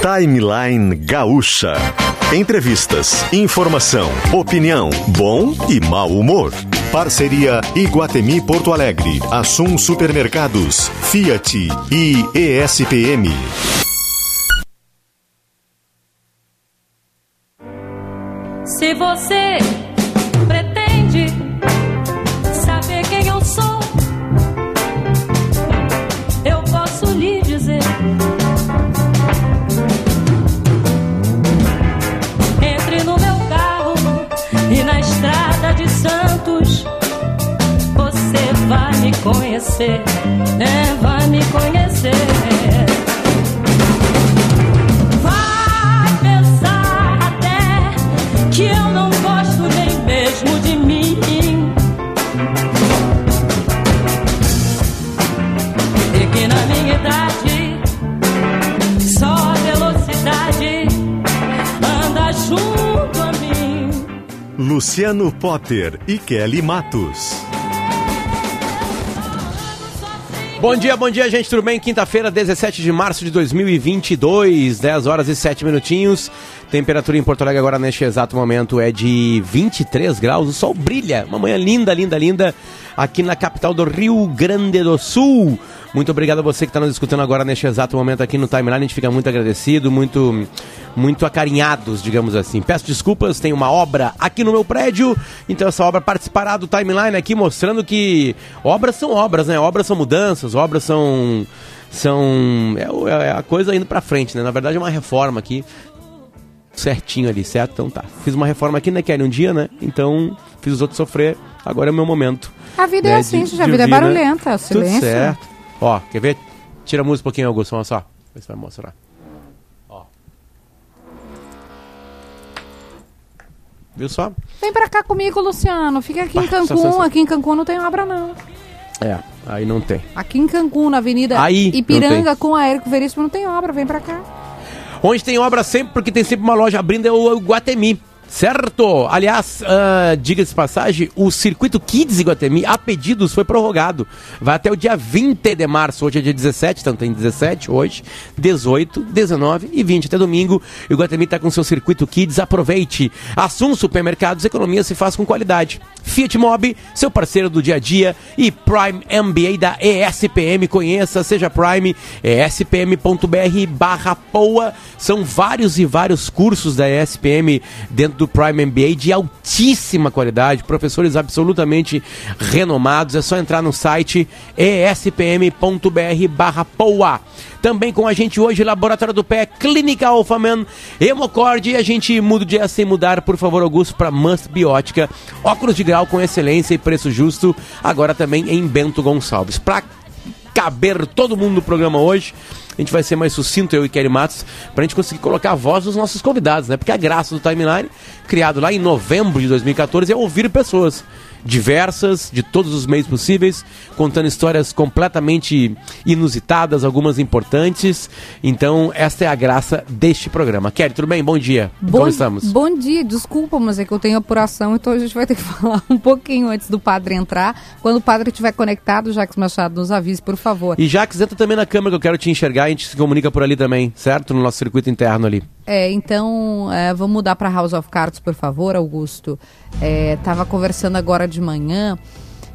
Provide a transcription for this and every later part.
Timeline Gaúcha. Entrevistas, informação, opinião, bom e mau humor. Parceria Iguatemi Porto Alegre, Assum Supermercados, Fiat e ESPM. Se você velocidade anda junto a mim. Luciano Potter e Kelly Matos. Bom dia, bom dia, gente, tudo bem? Quinta-feira, 17 de março de 2022, 10 horas e 7 minutinhos. Temperatura em Porto Alegre agora neste exato momento é de 23 graus. O sol brilha. Uma manhã linda, linda, linda aqui na capital do Rio Grande do Sul. Muito obrigado a você que está nos escutando agora neste exato momento aqui no Timeline. A gente fica muito agradecido, muito, muito acarinhados, digamos assim. Peço desculpas, tem uma obra aqui no meu prédio, então essa obra participará do Timeline aqui mostrando que obras são obras, né? Obras são mudanças, obras são são é, o- é a coisa indo pra frente, né? Na verdade é uma reforma aqui certinho ali, certo? Então tá. Fiz uma reforma aqui, né, Kelly, um dia, né? Então fiz os outros sofrer. Agora é o meu momento. A vida é né, assim, de- gente, a de vida é né? barulhenta, o Tudo silêncio. certo. Ó, quer ver? Tira a música um pouquinho, Augusto, olha só. Vê se vai mostrar. Ó. Viu só? Vem pra cá comigo, Luciano. Fica aqui em Bah, só- Cancún. só- só. Aqui em Cancún não tem obra, não. É, aí não tem. Aqui em Cancún, na Avenida Aí, Ipiranga, com a Érico Veríssimo, não tem obra. Vem pra cá. Onde tem obra sempre, porque tem sempre uma loja abrindo, é o Guatemi. Certo? Aliás, ah, diga-se passagem, o circuito Kids Iguatemi, a pedidos, foi prorrogado. Vai até o dia 20 de março. Hoje é dia 17, então tem 17 hoje, 18, 19 e 20 até domingo. Iguatemi está com seu circuito Kids. Aproveite. Assum Supermercados, economia se faz com qualidade. Fiat Mobi, seu parceiro do dia a dia. E Prime MBA da ESPM. Conheça, seja Prime, espm.br barra POA. São vários e vários cursos da ESPM dentro do Prime MBA de altíssima qualidade, professores absolutamente renomados. É só entrar no site espm.br barra POA. Também com a gente hoje, Laboratório do Pé, Clínica Alphaman, Hemocorde. E a gente muda o dia sem mudar, por favor, Augusto, para Must Biótica. Óculos de grau com excelência e preço justo. Agora também em Bento Gonçalves. Pra caber todo mundo no programa hoje. A gente vai ser mais sucinto, eu e Kelly Matos, pra gente conseguir colocar a voz dos nossos convidados, né? Porque a graça do Timeline, criado lá em novembro de 2014, é ouvir pessoas diversas, de todos os meios possíveis, contando histórias completamente inusitadas, algumas importantes. Então, esta é a graça deste programa. Kelly, tudo bem? Bom dia. Como estamos? Bom dia, desculpa, mas é que eu tenho apuração, então a gente vai ter que falar um pouquinho antes do padre entrar. Quando o padre estiver conectado, Jacques Machado, nos avise, por favor. E Jax, entra também na câmera que eu quero te enxergar, a gente se comunica por ali também, certo? No nosso circuito interno ali. É, então, é, vamos mudar para House of Cards, por favor, Augusto. É, tava conversando agora de manhã,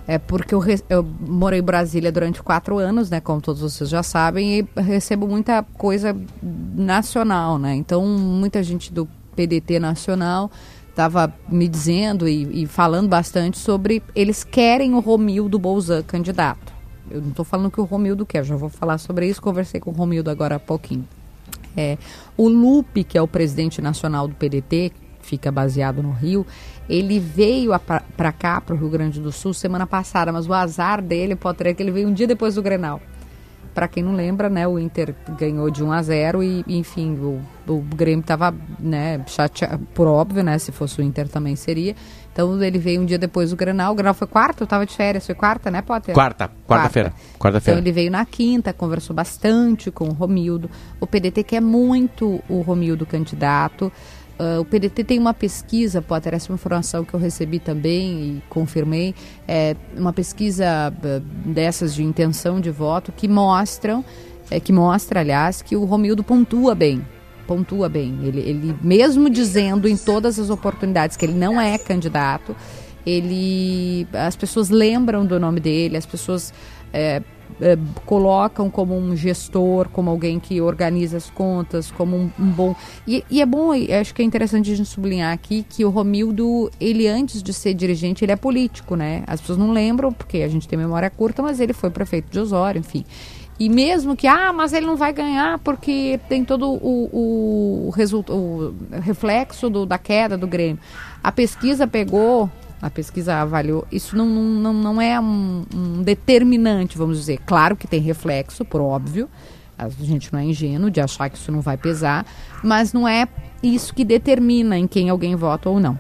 é, porque eu, eu morei em Brasília durante quatro anos, né, como todos vocês já sabem, e recebo muita coisa nacional, né? Então, muita gente do PDT nacional estava me dizendo e, e falando bastante sobre eles querem o Romildo Bolzan candidato. Eu não estou falando que o Romildo quer, já vou falar sobre isso, conversei com o Romildo agora há pouquinho. É, o Lupe, que é o presidente nacional do PDT, fica baseado no Rio, ele veio para cá, para o Rio Grande do Sul, semana passada, mas o azar dele, Potter, é que ele veio um dia depois do Grenal. Para quem não lembra, né, o Inter ganhou de 1 a 0 e, enfim, o, o Grêmio estava né, chateado, por óbvio, né, se fosse o Inter também seria. Então ele veio um dia depois do Grenal. O Grenal foi quarta, eu estava de férias, foi quarta, né, Potter? Quarta, quarta-feira. Quarta-feira. Então ele veio na quinta, conversou bastante com o Romildo. O PDT quer muito o Romildo candidato. Ah, o PDT tem uma pesquisa, Potter, essa é uma informação que eu recebi também e confirmei, é uma pesquisa ah, dessas de intenção de voto que mostram, é, que mostra, aliás, que o Romildo pontua bem pontua bem. Ele, ele, mesmo dizendo em todas as oportunidades que ele não é candidato, ele, as pessoas lembram do nome dele, as pessoas é, é, colocam como um gestor, como alguém que organiza as contas, como um, um bom. E, e, é bom, acho que é interessante a gente sublinhar aqui que o Romildo, ele antes de ser dirigente, ele é político, né? As pessoas não lembram, porque a gente tem memória curta, mas ele foi prefeito de Osório, enfim. E mesmo que, ah, mas ele não vai ganhar porque tem todo o, o, o, reflexo do, da queda do Grêmio. A pesquisa pegou a pesquisa avaliou. Isso não, não, não é um, um, determinante, vamos dizer. Claro que tem reflexo, por óbvio. A gente não é ingênuo de achar que isso não vai pesar, mas não é isso que determina em quem alguém vota ou não.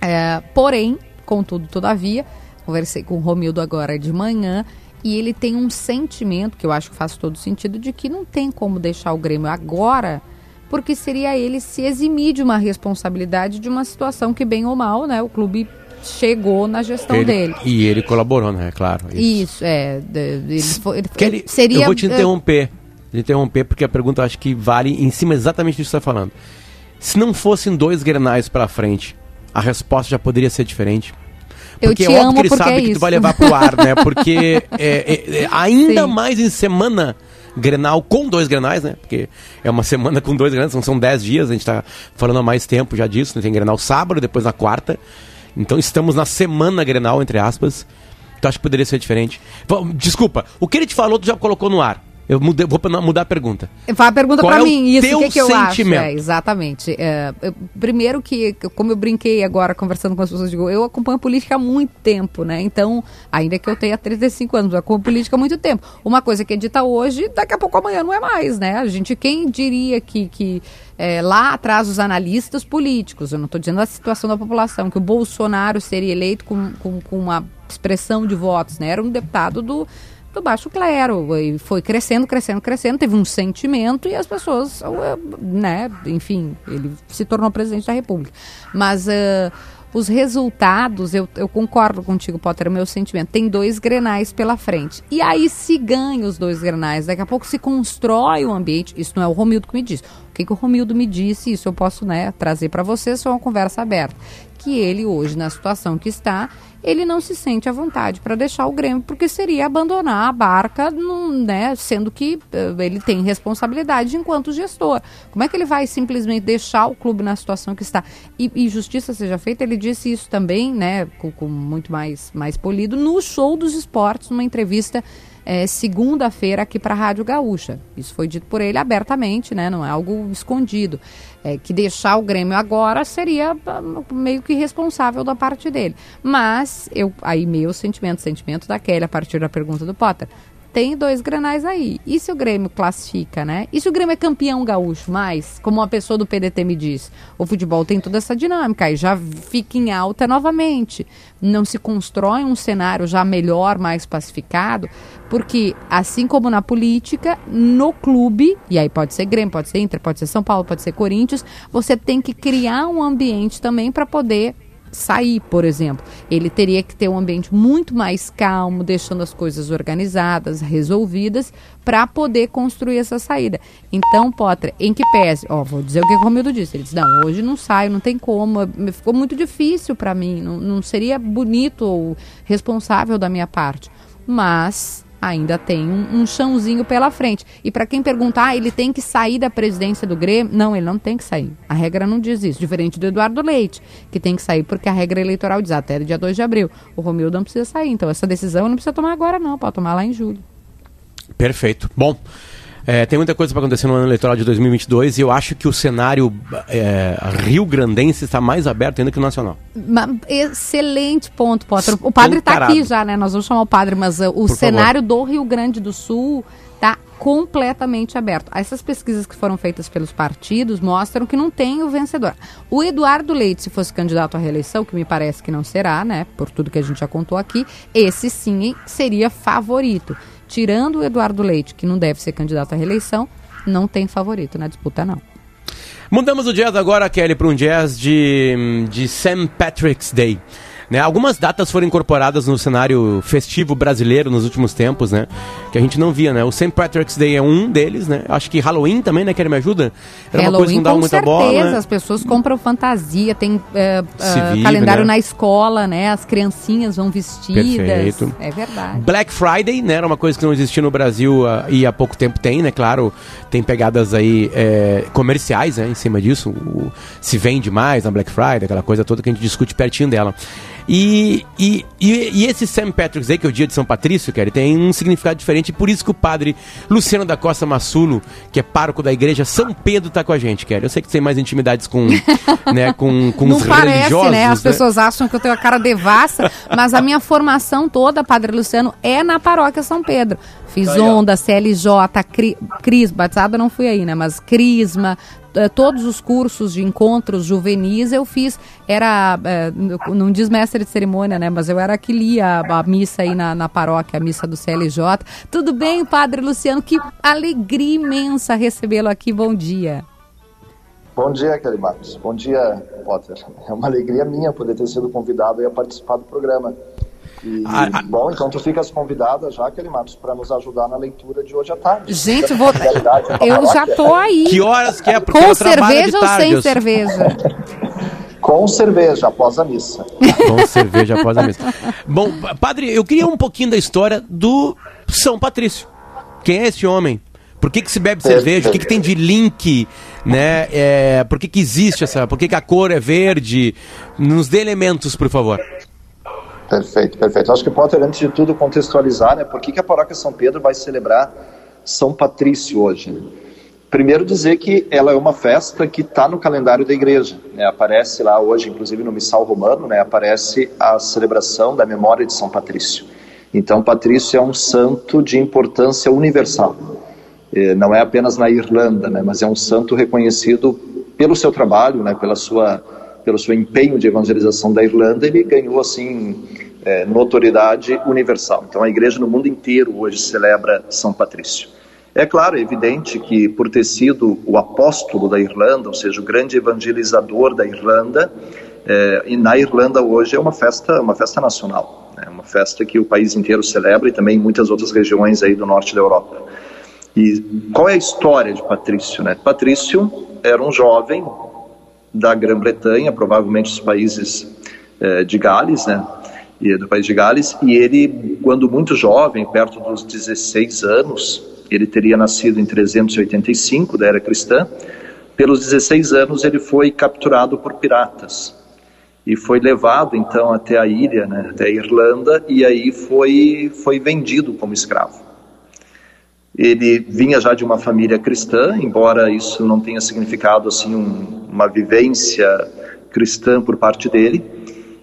É, porém, contudo, todavia, conversei com o Romildo agora de manhã e ele tem um sentimento, que eu acho que faz todo sentido, de que não tem como deixar o Grêmio agora porque seria ele se eximir de uma responsabilidade de uma situação que, bem ou mal, né, o clube chegou na gestão ele, dele. E ele colaborou, né? Claro. Isso, isso é. Ele, foi, ele, ele, seria, eu vou te interromper. De interromper, porque a pergunta acho que vale em cima exatamente disso que você está falando. Se não fossem dois grenais para frente, a resposta já poderia ser diferente. Porque eu te é óbvio que ele sabe é que tu vai levar pro ar, né? Porque é, é, é, ainda Sim. mais em semana Grenal com dois Grenais, né? Porque é uma semana com dois Grenais, são 10 dias, a gente está falando há mais tempo já disso, né? Tem Grenal sábado, depois na quarta. Então estamos na semana Grenal, entre aspas. Então acho que poderia ser diferente. Desculpa, o que ele te falou, tu já colocou no ar. Eu mudei, vou mudar a pergunta. Faz a pergunta para é mim, isso, o que, que eu sentimento? acho? É, exatamente. É, eu, primeiro que, como eu brinquei agora conversando com as pessoas, digo, eu acompanho política há muito tempo, né? Então, ainda que eu tenha 35 anos, eu acompanho política há muito tempo. Uma coisa que é dita hoje, daqui a pouco amanhã não é mais, né? A gente, quem diria que, que é, lá atrás os analistas políticos, eu não estou dizendo a situação da população, que o Bolsonaro seria eleito com, com, com uma expressão de votos, né? Era um deputado do do baixo clero e foi crescendo, crescendo, crescendo, teve um sentimento e as pessoas, né, enfim, ele se tornou presidente da República. Mas uh, os resultados, eu, eu concordo contigo, Potter, é meu sentimento. Tem dois grenais pela frente. E aí se ganha os dois grenais, daqui a pouco se constrói o ambiente. Isso não é o Romildo que me disse. O que, que o Romildo me disse, isso eu posso né, trazer para vocês, foi uma conversa aberta. Que ele hoje, na situação que está, ele não se sente à vontade para deixar o Grêmio, porque seria abandonar a barca, num, né, sendo que uh, ele tem responsabilidade enquanto gestor. Como é que ele vai simplesmente deixar o clube na situação que está? E, e justiça seja feita, ele disse isso também, né, com, com muito mais, mais polido, no show dos esportes, numa entrevista é, segunda-feira aqui para a Rádio Gaúcha. Isso foi dito por ele abertamente, né? Não é algo escondido. É, que deixar o Grêmio agora seria ah, meio que responsável da parte dele. Mas eu aí meu sentimento, sentimento da Kelly a partir da pergunta do Potter tem dois granais aí. E se o Grêmio classifica, né? E se o Grêmio é campeão gaúcho? Mas, como uma pessoa do PDT me diz, o futebol tem toda essa dinâmica e já fica em alta novamente. Não se constrói um cenário já melhor, mais pacificado, porque assim como na política, no clube, e aí pode ser Grêmio, pode ser Inter, pode ser São Paulo, pode ser Corinthians, você tem que criar um ambiente também para poder sair, por exemplo. Ele teria que ter um ambiente muito mais calmo, deixando as coisas organizadas, resolvidas, para poder construir essa saída. Então, Potter, em que pese, ó, vou dizer o que o Romildo disse. Ele disse: não, hoje não saio, não tem como, ficou muito difícil para mim, não, não seria bonito ou responsável da minha parte. Mas ainda tem um, um chãozinho pela frente. E para quem perguntar, ele tem que sair da presidência do Grêmio? Não, ele não tem que sair. A regra não diz isso. Diferente do Eduardo Leite, que tem que sair porque a regra eleitoral diz até dia 2 de abril. O Romildo não precisa sair. Então essa decisão não precisa tomar agora, não. Pode tomar lá em julho. Perfeito. Bom. É, tem muita coisa para acontecer no ano eleitoral de 2022 e eu acho que o cenário é, rio-grandense está mais aberto ainda que o nacional. Excelente ponto, Potter. O padre está aqui já, né? Nós vamos chamar o padre, mas uh, o Por cenário favor. do Rio Grande do Sul está completamente aberto. Essas pesquisas que foram feitas pelos partidos mostram que não tem o vencedor. O Eduardo Leite, se fosse candidato à reeleição, que me parece que não será, né? Por tudo que a gente já contou aqui, esse sim seria favorito tirando o Eduardo Leite, que não deve ser candidato à reeleição, não tem favorito na disputa, não. Mudamos o jazz agora, Kelly, para um jazz de, de St. Patrick's Day. Né? Algumas datas foram incorporadas no cenário festivo brasileiro nos últimos tempos, né? Que a gente não via, né? O St. Patrick's Day é um deles, né? Acho que Halloween também, né? Que ele me ajuda? Era Halloween, uma coisa que não dava muita certeza, bola. Né? As pessoas compram fantasia, tem é, uh, calendário né? na escola, né? As criancinhas vão vestidas. Perfeito. É verdade. Black Friday, né? Era uma coisa que não existia no Brasil uh, e há pouco tempo tem, né? Claro, tem pegadas aí é, comerciais, né? Em cima disso. O, se vende mais na Black Friday, aquela coisa toda que a gente discute pertinho dela. E, e, e, e, esse St. Patrick's Day, que é o dia de São Patrício, cara, tem um significado diferente. Por isso que o padre Luciano da Costa Massulo, que é pároco da igreja São Pedro, tá com a gente, cara. Eu sei que tem mais intimidades com, né, com, com Não os parece, religiosos. né? As né? pessoas acham que eu tenho a cara devassa, mas a minha formação toda, padre Luciano, é na paróquia São Pedro. Fiz onda, CLJ, cri, Cris, batizada não fui aí, né? Mas Crisma, todos os cursos de encontros juvenis eu fiz. Era, é, não diz mestre de cerimônia, né? Mas eu era que lia a, a missa aí na, na, paróquia, a missa do CLJ. Tudo bem, Padre Luciano? Que alegria imensa recebê-lo aqui. Bom dia. Bom dia, Kelly Marcos. Bom dia, Potter. É uma alegria minha poder ter sido convidado a participar do programa. E, ah, ah, bom, então tu ficas convidada já, Kelly Matos, para nos ajudar na leitura de hoje à tarde. Gente, vou... eu já tô aí. Que horas que é? Porque Com cerveja ou sem cerveja? Com cerveja após a missa. Com cerveja após a missa. Bom, padre, eu queria um pouquinho da história do São Patrício. Quem é esse homem? Por que, que se bebe cerveja? O que, que tem de link? Né? É, por que, que existe essa. Por que, que a cor é verde? Nos dê elementos, por favor. Perfeito, perfeito. Acho que Potter, antes de tudo, contextualizar, né, por que, que a paróquia São Pedro vai celebrar São Patrício hoje. Primeiro dizer que ela é uma festa que está no calendário da igreja. Né, aparece lá hoje, inclusive no missal romano, né, aparece a celebração da memória de São Patrício. Então, Patrício é um santo de importância universal. É, não é apenas na Irlanda, né, mas é um santo reconhecido pelo seu trabalho, né, pela sua pelo seu empenho de evangelização da Irlanda, ele ganhou assim é, notoriedade universal. Então a igreja no mundo inteiro hoje celebra São Patrício. É claro, é evidente que por ter sido o apóstolo da Irlanda, ou seja, o grande evangelizador da Irlanda, é, e na Irlanda hoje é uma festa, uma festa nacional, é né? uma festa que o país inteiro celebra e também em muitas outras regiões aí do norte da Europa. E qual é a história de Patrício? Né? Patrício era um jovem da Grã-Bretanha, provavelmente os países eh, de Gales, né? E do país de Gales, e ele, quando muito jovem, perto dos 16 anos, ele teria nascido em 385 da era cristã. Pelos 16 anos, ele foi capturado por piratas e foi levado então até a ilha, né, até a Irlanda, e aí foi foi vendido como escravo. Ele vinha já de uma família cristã, embora isso não tenha significado assim um, uma vivência cristã por parte dele.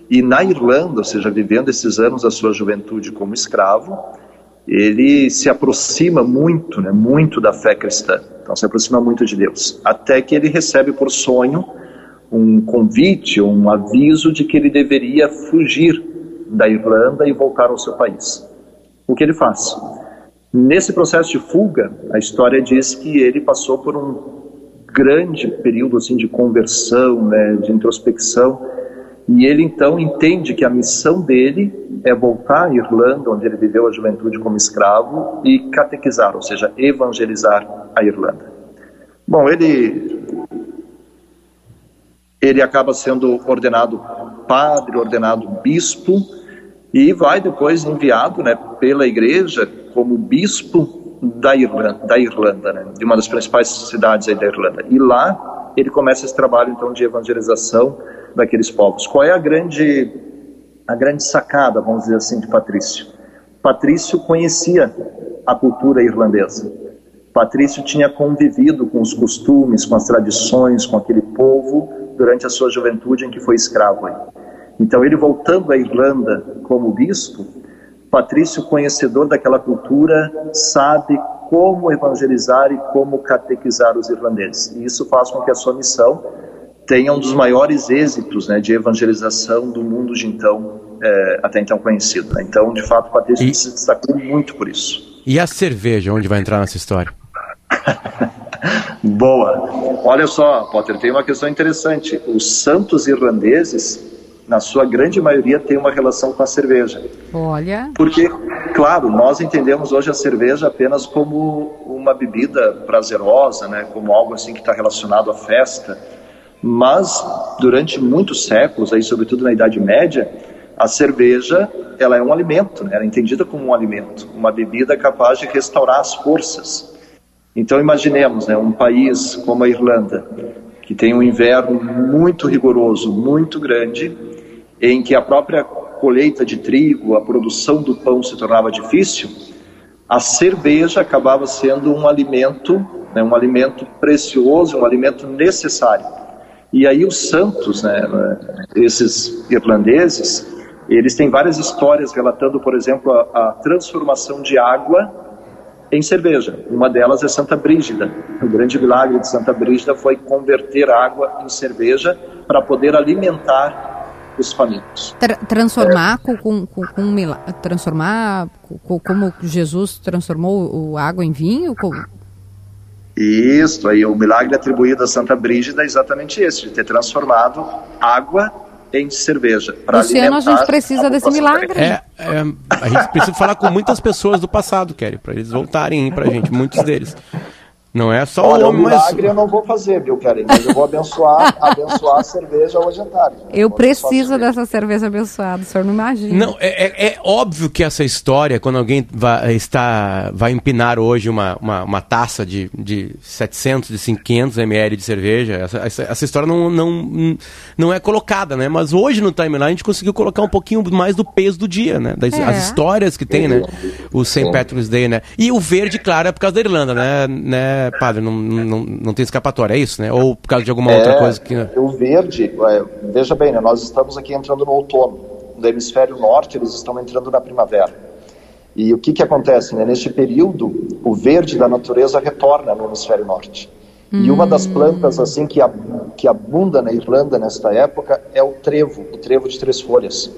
E na Irlanda, ou seja, vivendo esses anos da sua juventude como escravo, ele se aproxima muito, né, muito da fé cristã. Então se aproxima muito de Deus, até que ele recebe por sonho um convite, um aviso de que ele deveria fugir da Irlanda e voltar ao seu país. O que ele faz? Nesse processo de fuga, a história diz que ele passou por um grande período assim de conversão, né, de introspecção, e ele então entende que a missão dele é voltar à Irlanda, onde ele viveu a juventude como escravo, e catequizar, ou seja, evangelizar a Irlanda. Bom, ele ele acaba sendo ordenado padre, ordenado bispo, e vai depois enviado né, pela igreja como bispo da Irlanda, da Irlanda né, de uma das principais cidades da Irlanda. E lá ele começa esse trabalho então de evangelização daqueles povos. Qual é a grande a grande sacada, vamos dizer assim, de Patrício? Patrício conhecia a cultura irlandesa. Patrício tinha convivido com os costumes, com as tradições, com aquele povo durante a sua juventude em que foi escravo. Aí. Então, ele voltando à Irlanda como bispo, Patrício, conhecedor daquela cultura, sabe como evangelizar e como catequizar os irlandeses. E isso faz com que a sua missão tenha um dos maiores êxitos né, de evangelização do mundo de então, é, até então conhecido. Né? Então, de fato, Patrício e... se destacou muito por isso. E a cerveja, onde vai entrar nessa história? Boa. Olha só, Potter, tem uma questão interessante. Os santos irlandeses na sua grande maioria, tem uma relação com a cerveja. Olha. Porque, claro, nós entendemos hoje a cerveja apenas como uma bebida prazerosa, né, como algo assim que está relacionado à festa. Mas durante muitos séculos, aí sobretudo na Idade Média, a cerveja ela é um alimento, né? ela é entendida como um alimento, uma bebida capaz de restaurar as forças. Então imaginemos, né, um país como a Irlanda, que tem um inverno muito rigoroso, muito grande, em que a própria colheita de trigo, a produção do pão se tornava difícil, a cerveja acabava sendo um alimento, né, um alimento precioso, um alimento necessário. E aí os santos, né, esses irlandeses, eles têm várias histórias relatando, por exemplo, a, a transformação de água em cerveja. Uma delas é Santa Brígida. O grande milagre de Santa Brígida foi converter água em cerveja para poder alimentar os famintos. Tra transformar é. com, com, com milagre, transformar com, como Jesus transformou o água em vinho? Com... Isso, aí o milagre atribuído a Santa Brígida é exatamente esse, de ter transformado água em cerveja. Luciano, a gente precisa a desse milagre. É, é, a gente precisa falar com muitas pessoas do passado, Kelly, para eles voltarem para a gente, muitos deles. Não é só Olha, o homem, o milagre mas... eu não vou fazer, viu, Karen? Mas eu vou abençoar, abençoar a cerveja hoje à tarde. Eu preciso dessa cerveja abençoada, o senhor não imagina. Não, é, é, é, óbvio que essa história, quando alguém vai, está, vai empinar hoje uma, uma, uma taça de, de 700, de 500 ml de cerveja, essa, essa, essa, história não, não, não é colocada, né? Mas hoje no timeline a gente conseguiu colocar um pouquinho mais do peso do dia, né? Das, é. As histórias que tem, né? O St. Patrick's Day, né? E o verde, claro, é por causa da Irlanda, né? né? Padre, não, não, não tem escapatória, é isso, né? Ou por causa de alguma é, outra coisa que. O verde, é, veja bem, né, nós estamos aqui entrando no outono. No hemisfério norte, eles estão entrando na primavera. E o que, que acontece? Né? Neste período, o verde da natureza retorna no hemisfério norte. Hum. E uma das plantas assim que, que abunda na Irlanda nesta época é o trevo, o trevo de três folhas.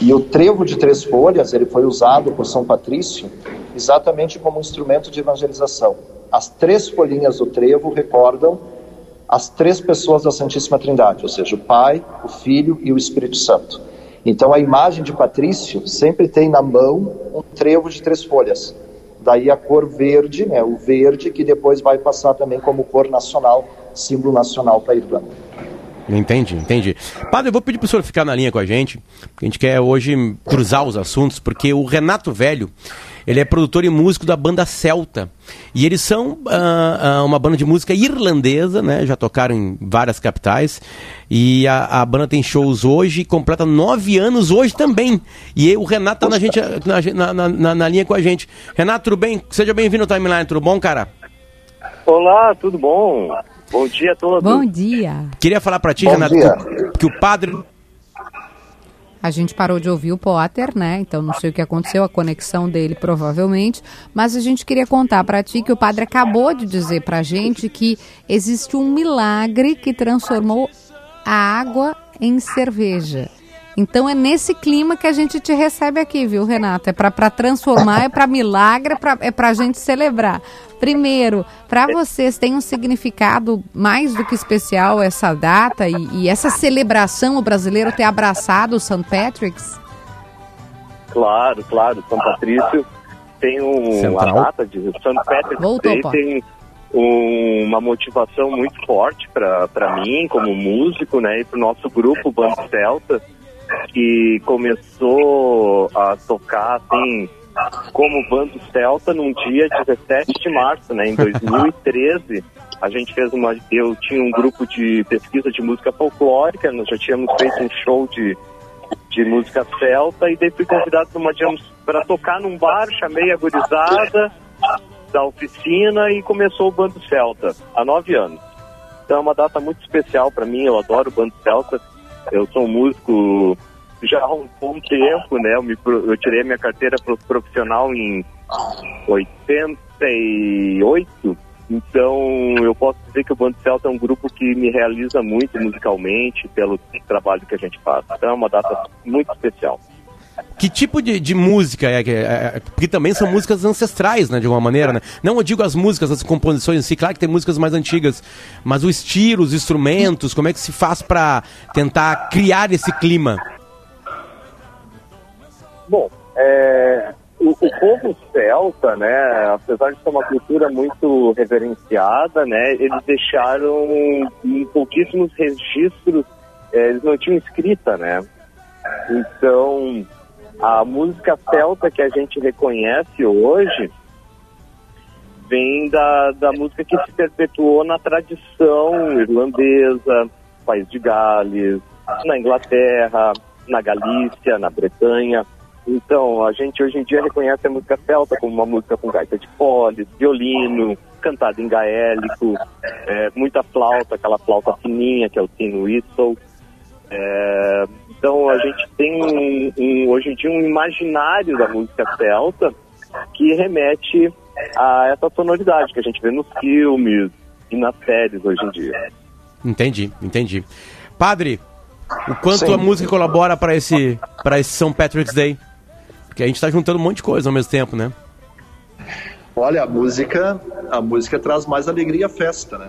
E o trevo de três folhas ele foi usado por São Patrício exatamente como instrumento de evangelização. As três folhinhas do trevo recordam as três pessoas da Santíssima Trindade, ou seja, o Pai, o Filho e o Espírito Santo. Então a imagem de Patrício sempre tem na mão um trevo de três folhas. Daí a cor verde, né, o verde, que depois vai passar também como cor nacional, símbolo nacional para a Irlanda. Entendi, entendi. Padre, eu vou pedir para o senhor ficar na linha com a gente, porque a gente quer hoje cruzar os assuntos, porque o Renato Velho, ele é produtor e músico da banda Celta. E eles são uh, uh, uma banda de música irlandesa, né? Já tocaram em várias capitais. E a, a banda tem shows hoje, completa nove anos hoje também. E o Renato tá na, gente, na, na, na, na linha com a gente. Renato, tudo bem? Seja bem-vindo ao Timeline, tudo bom, cara? Olá, tudo bom? Bom dia a todos. Bom dia. Queria falar para ti, bom Renato, que, que o padre a gente parou de ouvir o Potter, né? Então não sei o que aconteceu, a conexão dele provavelmente. Mas a gente queria contar para ti que o padre acabou de dizer para a gente que existe um milagre que transformou a água em cerveja. Então é nesse clima que a gente te recebe aqui, viu, Renata? É para transformar, é para milagre, é para é a gente celebrar. Primeiro, para vocês tem um significado mais do que especial essa data e, e essa celebração, o brasileiro ter abraçado o St. Patrick's? Claro, claro. São Patrício tem um, uma data de St. Patrick's Voltou, Day, tem um, uma motivação muito forte para mim como músico, né, e para o nosso grupo Bando Celta que começou a tocar assim como bando celta num dia 17 de março, né, em 2013. A gente fez uma. Eu tinha um grupo de pesquisa de música folclórica, nós já tínhamos feito um show de, de música celta e daí fui convidado para tocar num bar, chamei a gurizada da oficina e começou o bando celta há nove anos. Então é uma data muito especial para mim, eu adoro o bando celta eu sou músico já há um bom tempo, né? Eu, me, eu tirei minha carteira profissional em 88, então eu posso dizer que o Bando Celta é um grupo que me realiza muito musicalmente pelo trabalho que a gente faz. Então é uma data muito especial. Que tipo de, de música é, é, é, Porque também são músicas ancestrais, né? De alguma maneira, né? Não eu digo as músicas, as composições em si, claro que tem músicas mais antigas, mas o estilo, os instrumentos, como é que se faz para tentar criar esse clima? Bom, é, o, o, povo celta, né, apesar de ser uma cultura muito reverenciada, né, eles deixaram em pouquíssimos registros, é, eles não tinham escrita, né. Então, a música celta que a gente reconhece hoje vem da, da música que se perpetuou na tradição irlandesa, País de Gales, na Inglaterra, na Galícia, na Bretanha. Então, a gente hoje em dia reconhece a música celta como uma música com gaita de foles, violino, cantada em gaélico, é, muita flauta, aquela flauta fininha que é o tino whistle. É, então, a gente tem um, um, hoje em dia um imaginário da música celta que remete a essa sonoridade que a gente vê nos filmes e nas séries hoje em dia. Entendi, entendi. Padre, o quanto Sim. a música colabora para esse, para esse São Patrick's Day? Porque a gente está juntando um monte de coisa ao mesmo tempo, né? Olha, a música, a música traz mais alegria à festa, né?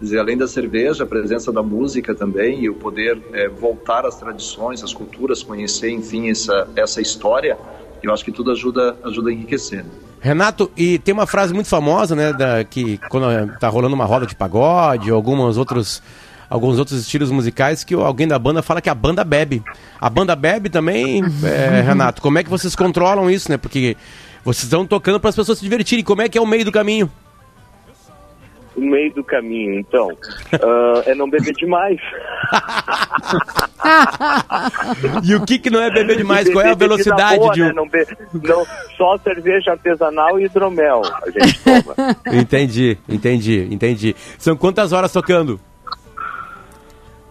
Dizer, além da cerveja, a presença da música também e o poder é, voltar às tradições, às culturas, conhecer, enfim, essa, essa história, eu acho que tudo ajuda, ajuda a enriquecer. Renato, e tem uma frase muito famosa, né, da, que quando tá rolando uma roda de pagode ou alguns outros alguns outros estilos musicais que alguém da banda fala que a banda bebe. A banda bebe também, é, Renato. Como é que vocês controlam isso, né? Porque vocês estão tocando para as pessoas se divertirem. Como é que é o meio do caminho? O meio do caminho, então, uh, é não beber demais. e o que, que não é beber demais? Qual é a velocidade boa, de um... Né? Não, be... não Só cerveja artesanal e hidromel a gente toma. entendi, entendi, entendi. São quantas horas tocando?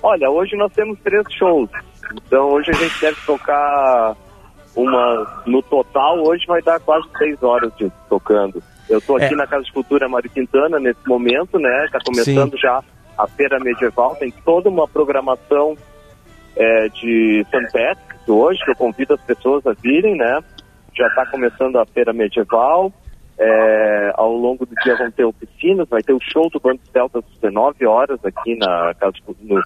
Olha, hoje nós temos três shows. Então hoje a gente deve tocar uma. No total, hoje vai dar quase seis horas de tocando. Eu estou aqui é. na Casa de Cultura Mário Quintana nesse momento, né? Está começando Sim. já a feira medieval, tem toda uma programação é, de St. Patrick's hoje, que eu convido as pessoas a virem, né? Já está começando a feira medieval. É, ao longo do dia vão ter oficinas, vai ter o show do Bando Celta às 19 horas aqui na Casa de, no,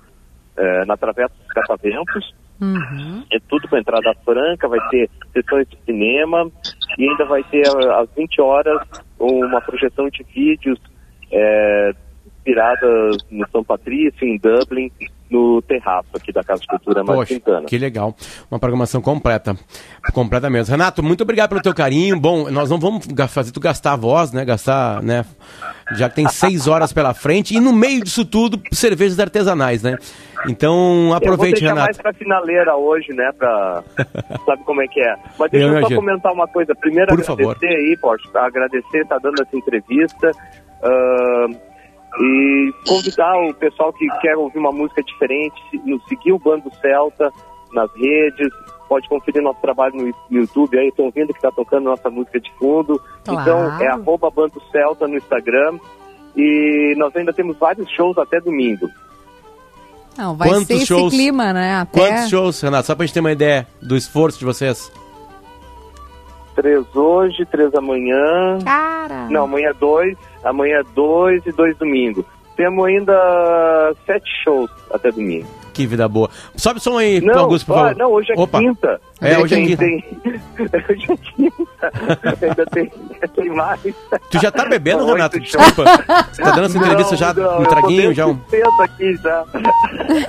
é, na Travessa dos Cataventos. Uhum. É tudo com entrada franca, vai ter sessões de cinema e ainda vai ter às 20 horas uma projeção de vídeos é, inspiradas no São Patrício, em Dublin, no terraço aqui da Casa de Cultura mais Quintana. Que legal. Uma programação completa. Completa mesmo. Renato, muito obrigado pelo teu carinho. Bom, nós não vamos fazer tu gastar a voz, né? Gastar, né? Já que tem seis horas pela frente. E no meio disso tudo, cervejas artesanais, né? Então, aproveite, Eu vou Renato. mais pra finaleira hoje, né? Pra... Sabe como é que é. Mas deixa eu, eu só comentar uma coisa. Primeiro, Por agradecer favor. aí, Porsche, agradecer, tá dando essa entrevista. Uh, e convidar o pessoal que quer ouvir uma música diferente, nos seguir o Bando Celta nas redes, pode conferir nosso trabalho no YouTube, aí estão vendo que está tocando nossa música de fundo. Claro. Então é arroba Bando Celta no Instagram. E nós ainda temos vários shows até domingo. Não, vai Quantos ser shows? esse clima, né? Até... Quantos shows, Renato? Só pra gente ter uma ideia do esforço de vocês. Três hoje, três amanhã. Cara! Não, amanhã dois, amanhã dois e dois domingo. Temos ainda sete shows até domingo. Que vida boa. Sobe o som aí, não, Augusto, por favor. Não, hoje é Opa. quinta. É, hoje é quinta. Tem, hoje é quinta. Ainda tem, tem mais. Tu já tá bebendo, não, Renato? Desculpa. Você tá dando essa entrevista não, já não, um traguinho, já um... aqui já.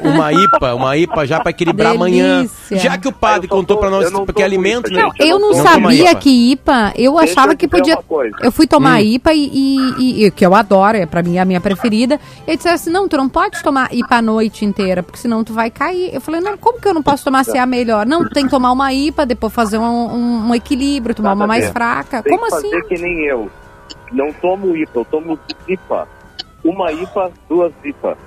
Uma IPA, uma IPA já pra equilibrar Delícia. amanhã. Já que o padre contou tô, pra nós que é alimento, né? Não, eu não, sabia que IPA, eu achava que podia... Eu fui tomar hum. IPA e, e, e, que eu adoro, é pra mim é a minha preferida. E ele disse assim, não, tu não pode tomar IPA a noite inteira, porque senão tu vai cair. Eu falei, não, como que eu não posso tomar se é a melhor? Não, tem que tomar uma IPA, depois fazer um, um, um equilíbrio, tomar uma mais fraca. Tem como que assim? fazer que nem eu. Não tomo IPA, eu tomo IPA. Uma IPA, duas IPA.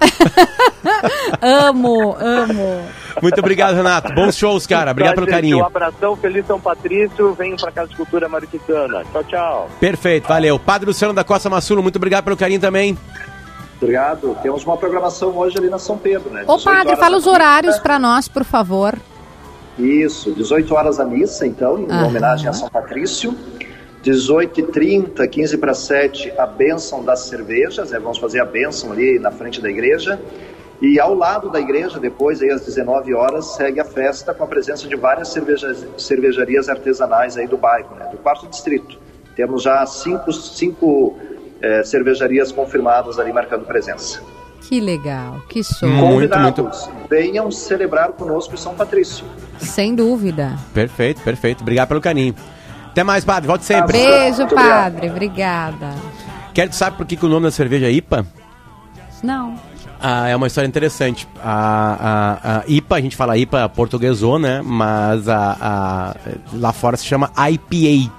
amo, amo. Muito obrigado, Renato. Bons shows, cara. Obrigado pelo carinho. Um abração, feliz São Patrício. Venham para Casa de Cultura Mariquitana. Tchau, tchau. Perfeito, valeu. Padre Luciano da Costa Massulo, muito obrigado pelo carinho também. Obrigado. Temos uma programação hoje ali na São Pedro, né? Ô, padre, fala os horários para nós, por favor. Isso, 18 horas a missa, então, em uhum. homenagem a São Patrício. 18h30, 15 para 7, a bênção das cervejas, né? vamos fazer a bênção ali na frente da igreja. E ao lado da igreja, depois, aí, às 19 horas, segue a festa com a presença de várias cerveja cervejarias artesanais aí do bairro, né? do quarto distrito. Temos já cinco, cinco é, cervejarias confirmadas ali marcando presença. Que legal, que show. Muito, muito. Venham celebrar conosco São Patrício. Sem dúvida. Perfeito, perfeito. Obrigado pelo carinho. Até mais, padre. Volte sempre. Beijo, padre. Obrigada. Quer sabe por que, que o nome da cerveja é IPA? Não. Ah, é uma história interessante. A, a, a, IPA, a gente fala IPA portuguesou, né? Mas a, a lá fora se chama IPA.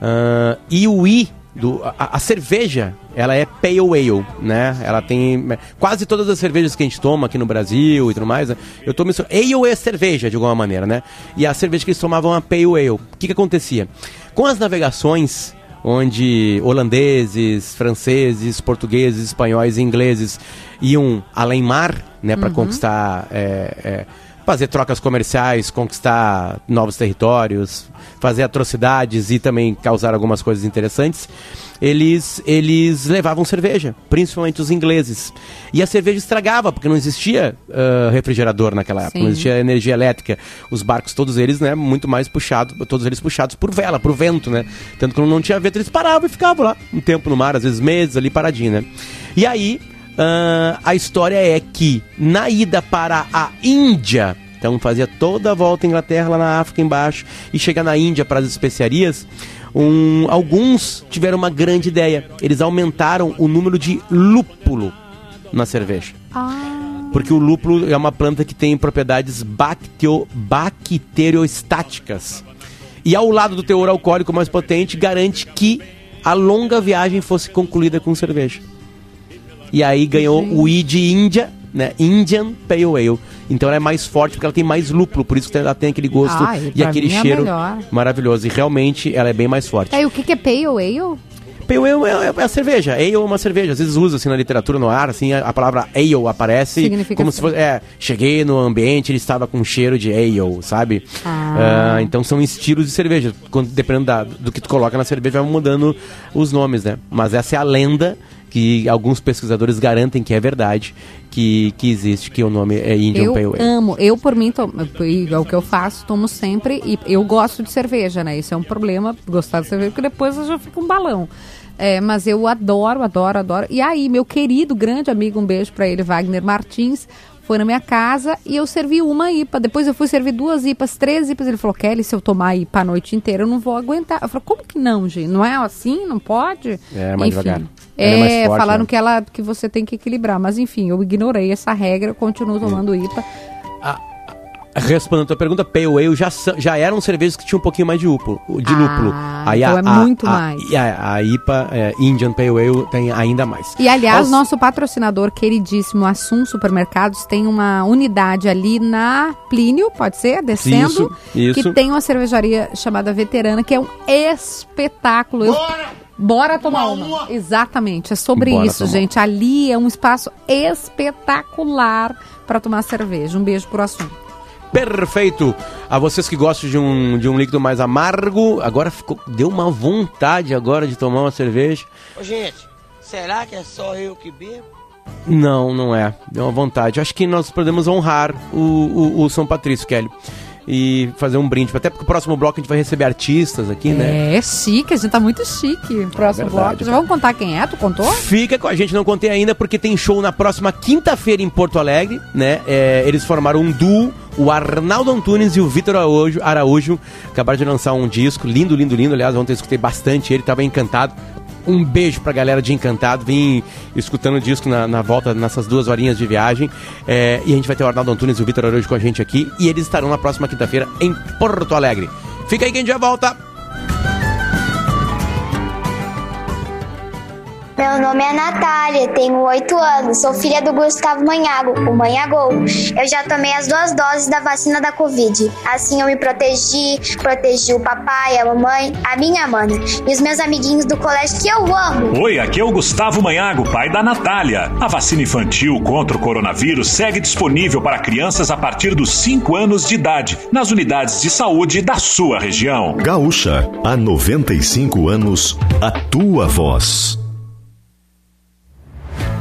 Uh, e o I do, a, a, cerveja, ela é pale ale, né? Ela tem quase todas as cervejas que a gente toma aqui no Brasil e tudo mais, né? Eu tomo isso, ale é cerveja de alguma maneira, né? E a cerveja que eles tomavam a pale ale. O que que acontecia? Com as navegações onde holandeses, franceses, portugueses, espanhóis e ingleses iam além mar, né, para uhum. conquistar é, é, fazer trocas comerciais, conquistar novos territórios, fazer atrocidades e também causar algumas coisas interessantes, eles, eles levavam cerveja, principalmente os ingleses. E a cerveja estragava, porque não existia uh, refrigerador naquela época, Sim. não existia energia elétrica. Os barcos, todos eles, né, muito mais puxados, todos eles puxados por vela, por vento, né? Tanto que não tinha vento, eles paravam e ficavam lá um tempo no mar, às vezes meses ali paradinho, né? E aí, Uh, a história é que na ida para a Índia, então fazia toda a volta à Inglaterra, lá na África embaixo, e chegar na Índia para as especiarias, um, alguns tiveram uma grande ideia. Eles aumentaram o número de lúpulo na cerveja. Ah. Porque o lúpulo é uma planta que tem propriedades bacteo, bacteriostáticas. E ao lado do teor alcoólico mais potente, garante que a longa viagem fosse concluída com cerveja. E aí ganhou o I de Índia, né? Indian Pale Ale. Então ela é mais forte porque ela tem mais lúpulo, por isso que ela tem aquele gosto Ai, e aquele é cheiro é maravilhoso. E realmente ela é bem mais forte. É, e o que, que é Pale Ale? Pale Ale é, é, a cerveja. Ale é uma cerveja. Às vezes usa assim na literatura, no ar, assim, a, a palavra ale aparece Significa como assim. se fosse. É, cheguei no ambiente, ele estava com cheiro de ale, sabe? Ah. Uh, então são estilos de cerveja. Quando, dependendo da, do que tu coloca na cerveja, vai mudando os nomes, né? Mas essa é a lenda que alguns pesquisadores garantem que é verdade, que, que existe, que o nome é Indian eu Pale Ale. Eu amo, eu por mim, tomo, é o que eu faço, tomo sempre, e eu gosto de cerveja, né? Isso é um problema, gostar de cerveja, porque depois eu já fico um balão. É, mas eu adoro, adoro, adoro. E aí, meu querido, grande amigo, um beijo para ele, Wagner Martins, foi na minha casa e eu servi uma IPA. Depois eu fui servir duas IPAs, três IPAs. Ele falou, Kelly, se eu tomar IPA a noite inteira, eu não vou aguentar. Eu falei, como que não, gente? Não é assim? Não pode? É, mais Enfim, devagar. É, é forte, falaram né? que ela que você tem que equilibrar. Mas enfim, eu ignorei essa regra, continuo tomando IPA. Ah, Respondendo a tua pergunta, Pale Ale já, já eram cervejas que tinham um pouquinho mais de lúpulo. De ah, lúpulo. Aí então a, é muito a, mais. A, a, IPA, é, Indian Pale Ale, tem ainda mais. E aliás, Os... nosso patrocinador queridíssimo, Assum Supermercados, tem uma unidade ali na Plínio, pode ser? Descendo. Isso, isso. Que tem uma cervejaria chamada Veterana, que é um espetáculo. Eu... Bora tomar uma. uma. Exatamente, é sobre Bora isso, tomar. gente. Ali é um espaço espetacular para tomar cerveja. Um beijo pro assunto perfeito. A vocês que gostam de um, de um líquido mais amargo, agora ficou, deu uma vontade agora de tomar uma cerveja. Ô, gente, será que é só eu que bebo? Não, não é. Deu uma vontade. Acho que nós podemos honrar o, o, o São Patrício, Kelly e fazer um brinde. Até porque o próximo bloco a gente vai receber artistas aqui, é, né? É chique, a gente tá muito chique. Próximo é bloco. Já vamos contar quem é? Tu contou? Fica com a gente, não contei ainda, porque tem show na próxima quinta-feira em Porto Alegre, né? É, eles formaram um duo, o Arnaldo Antunes e o Vitor Araújo, Araújo. Acabaram de lançar um disco, lindo, lindo, lindo. Aliás, ontem eu escutei bastante ele, tava encantado. Um beijo pra galera de Encantado. Vim escutando o disco na, na volta, nessas duas horinhas de viagem. É, e a gente vai ter o Arnaldo Antunes e o Vitor Araújo com a gente aqui. E eles estarão na próxima quinta-feira em Porto Alegre. Fica aí que a gente já volta. Meu nome é Natália, tenho 8 anos, sou filha do Gustavo Manhago, o Manhagol. Eu já tomei as duas doses da vacina da Covid. Assim eu me protegi, protegi o papai, a mamãe, a minha mãe e os meus amiguinhos do colégio que eu amo. Oi, aqui é o Gustavo Manhago, pai da Natália. A vacina infantil contra o coronavírus segue disponível para crianças a partir dos 5 anos de idade, nas unidades de saúde da sua região. Gaúcha, há 95 anos, a tua voz.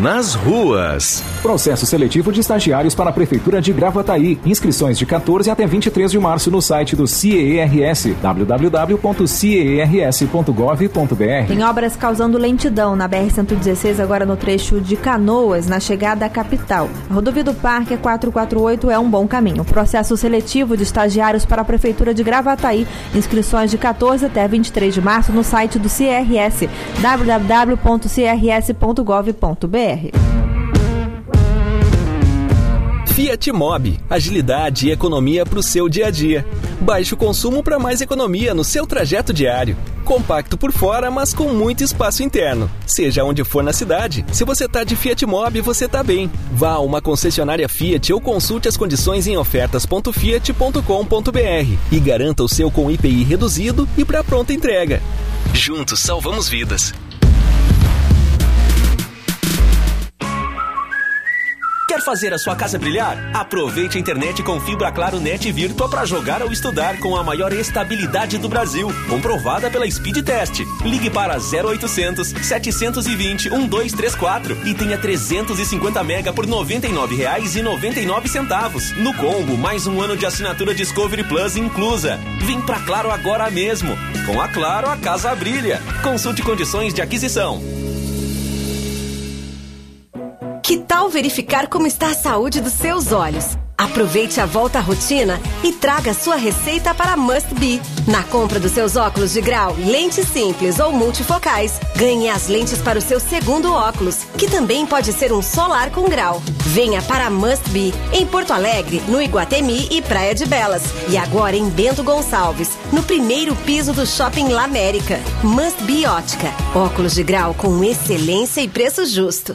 nas ruas. Processo seletivo de estagiários para a Prefeitura de Gravataí. Inscrições de 14 até 23 de março no site do CIERS, www.ciers.gov.br. Tem obras causando lentidão na BR-116, agora no trecho de Canoas, na chegada à capital. A rodovia do Parque 448 é um bom caminho. Processo seletivo de estagiários para a Prefeitura de Gravataí. Inscrições de 14 até 23 de março no site do CIRS, Fiat Mobi, agilidade e economia para o seu dia a dia. Baixo consumo para mais economia no seu trajeto diário. Compacto por fora, mas com muito espaço interno. Seja onde for na cidade, se você tá de Fiat Mobi, você tá bem. Vá a uma concessionária Fiat ou consulte as condições em ofertas.fiat.com.br e garanta o seu com IPI reduzido e para pronta entrega. Juntos salvamos vidas. Fazer a sua casa brilhar? Aproveite a internet com fibra Claro Net Virtua para jogar ou estudar com a maior estabilidade do Brasil, comprovada pela Speed Test. Ligue para 0800 720 1234 e tenha 350 mega por R$ 99,99 no combo, mais um ano de assinatura Discovery Plus inclusa. Vem pra Claro agora mesmo. Com a Claro, a casa brilha. Consulte condições de aquisição. Que tal verificar como está a saúde dos seus olhos? Aproveite a volta à rotina e traga sua receita para Must Be. Na compra dos seus óculos de grau, lentes simples ou multifocais, ganhe as lentes para o seu segundo óculos, que também pode ser um solar com grau. Venha para Must Be, em Porto Alegre, no Iguatemi e Praia de Belas. E agora em Bento Gonçalves, no primeiro piso do Shopping La América. Must Be Ótica. Óculos de grau com excelência e preço justo.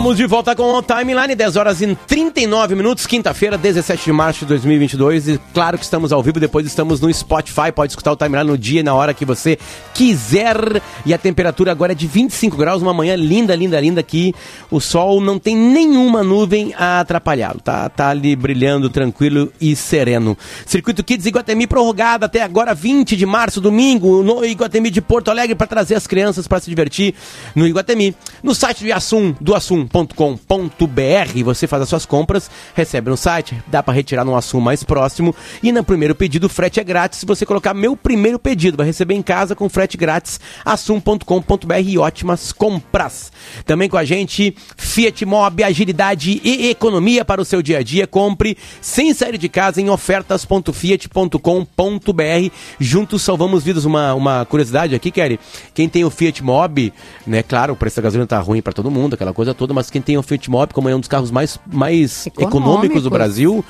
Estamos de volta com o Timeline, 10 horas e 39 minutos, quinta-feira, 17 de março de 2022. E claro que estamos ao vivo, depois estamos no Spotify, pode escutar o Timeline no dia e na hora que você quiser. E a temperatura agora é de 25 graus, uma manhã linda, linda, linda aqui. O sol não tem nenhuma nuvem a atrapalhá-lo, tá, tá ali brilhando tranquilo e sereno. Circuito Kids Iguatemi prorrogado até agora, 20 de março, domingo, no Iguatemi de Porto Alegre, para trazer as crianças para se divertir no Iguatemi. No site do Assum, do assum.com.br. Você faz as suas compras, recebe no site, dá para retirar no Assum mais próximo. E no primeiro pedido, o frete é grátis. Se você colocar meu primeiro pedido, vai receber em casa com frete grátis. assum.com.br e ótimas compras. Também com a gente, Fiat Mob, agilidade e economia para o seu dia a dia. Compre sem sair de casa em ofertas.fiat.com.br. Juntos salvamos vidas. Uma, uma curiosidade aqui, Kelly. Quem tem o Fiat Mob, né? Claro, o preço da gasolina tá ruim para todo mundo, aquela coisa toda, mas quem tem o Fiat Mobi, como é um dos carros mais, mais econômicos do Brasil,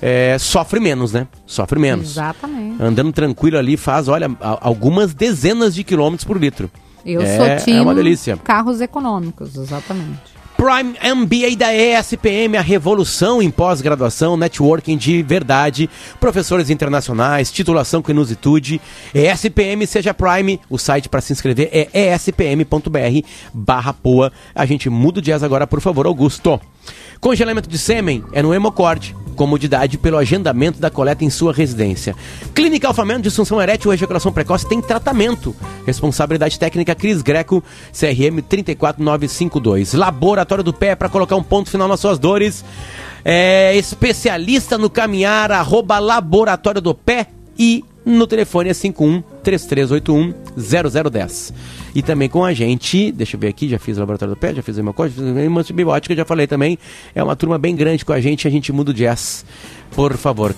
é, sofre menos, né? Sofre menos. Exatamente. Andando tranquilo ali, faz, olha, algumas dezenas de quilômetros por litro. Eu é, sou time é uma delícia. carros econômicos, exatamente. Prime MBA da ESPM, a revolução em pós-graduação, networking de verdade, professores internacionais, titulação com inusitude. ESPM seja Prime, o site para se inscrever é espm.br barra poa. A gente muda o jazz agora, por favor, Augusto. Congelamento de sêmen é no Hemocord. Comodidade pelo agendamento da coleta em sua residência. Clínica Alfamento, disfunção erétil ou ejaculação precoce tem tratamento. Responsabilidade técnica Cris Greco, CRM 34952. Laboratório do Pé para colocar um ponto final nas suas dores. É, especialista no caminhar, arroba Laboratório do Pé e no telefone é 51 3381 0010. E também com a gente, deixa eu ver aqui, já fiz o Laboratório do Pé, já fiz a Hemocode, fiz a Antibiótica, já falei também. É uma turma bem grande com a gente, a gente muda o jazz. Por favor.